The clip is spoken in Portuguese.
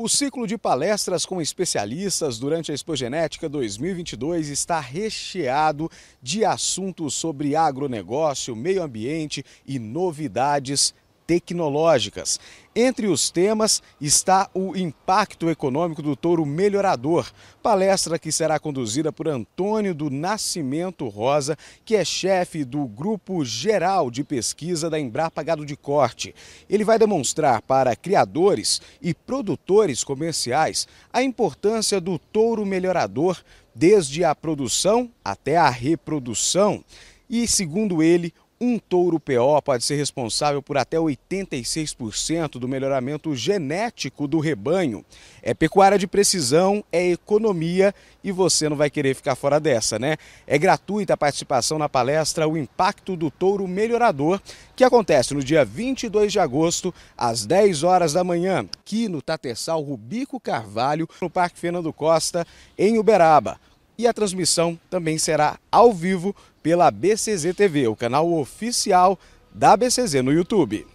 O ciclo de palestras com especialistas durante a Expogenética 2022 está recheado de assuntos sobre agronegócio, meio ambiente e novidades tecnológicas. Entre os temas está o impacto econômico do touro melhorador, palestra que será conduzida por Antônio do Nascimento Rosa, que é chefe do Grupo Geral de Pesquisa da Embrapa Gado de Corte. Ele vai demonstrar para criadores e produtores comerciais a importância do touro melhorador desde a produção até a reprodução. E, segundo ele, um touro PO pode ser responsável por até 86% do melhoramento genético do rebanho. É pecuária de precisão, é economia e você não vai querer ficar fora dessa, né? É gratuita a participação na palestra O Impacto do Touro Melhorador, que acontece no dia 22 de agosto, às 10 horas da manhã, aqui no Tatersal Rubico Carvalho, no Parque Fernando Costa, em Uberaba. E a transmissão também será ao vivo pela BCZ TV, o canal oficial da BCZ no YouTube.